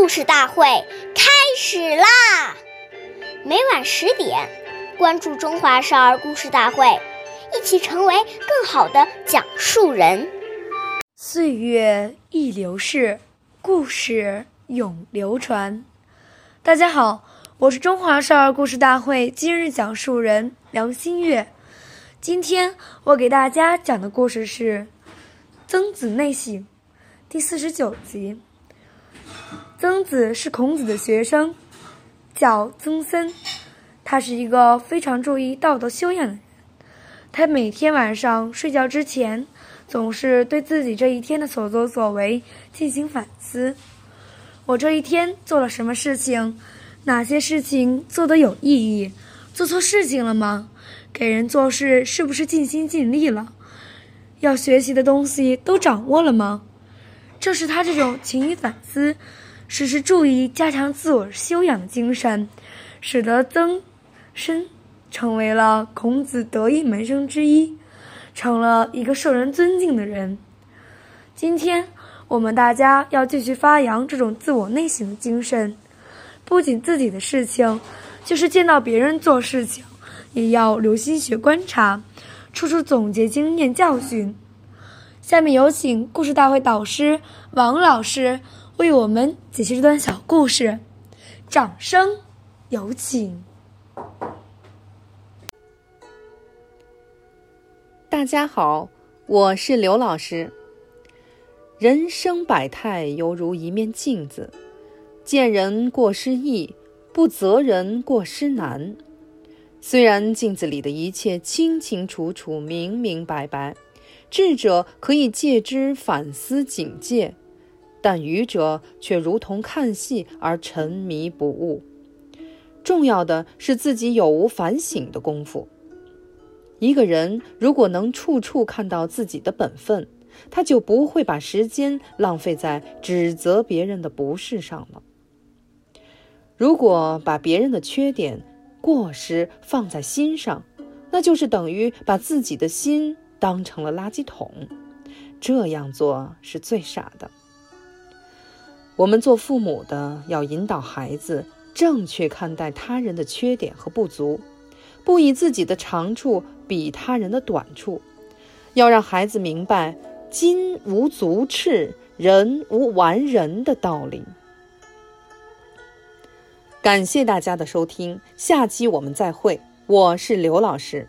故事大会开始啦！每晚十点，关注《中华少儿故事大会》，一起成为更好的讲述人。岁月易流逝，故事永流传。大家好，我是中华少儿故事大会今日讲述人梁新月。今天我给大家讲的故事是《曾子内省》第四十九集。曾子是孔子的学生，叫曾参。他是一个非常注意道德修养的人。他每天晚上睡觉之前，总是对自己这一天的所作所为进行反思：我这一天做了什么事情？哪些事情做得有意义？做错事情了吗？给人做事是不是尽心尽力了？要学习的东西都掌握了吗？正是他这种勤于反思。时时注意加强自我修养的精神，使得曾参成为了孔子得意门生之一，成了一个受人尊敬的人。今天我们大家要继续发扬这种自我内省的精神，不仅自己的事情，就是见到别人做事情，也要留心学观察，处处总结经验教训。下面有请故事大会导师王老师。为我们解析这段小故事，掌声有请。大家好，我是刘老师。人生百态犹如一面镜子，见人过失易，不责人过失难。虽然镜子里的一切清清楚楚、明明白白，智者可以借之反思警戒。但愚者却如同看戏而沉迷不悟。重要的是自己有无反省的功夫。一个人如果能处处看到自己的本分，他就不会把时间浪费在指责别人的不是上了。如果把别人的缺点、过失放在心上，那就是等于把自己的心当成了垃圾桶。这样做是最傻的。我们做父母的要引导孩子正确看待他人的缺点和不足，不以自己的长处比他人的短处，要让孩子明白“金无足赤，人无完人”的道理。感谢大家的收听，下期我们再会。我是刘老师，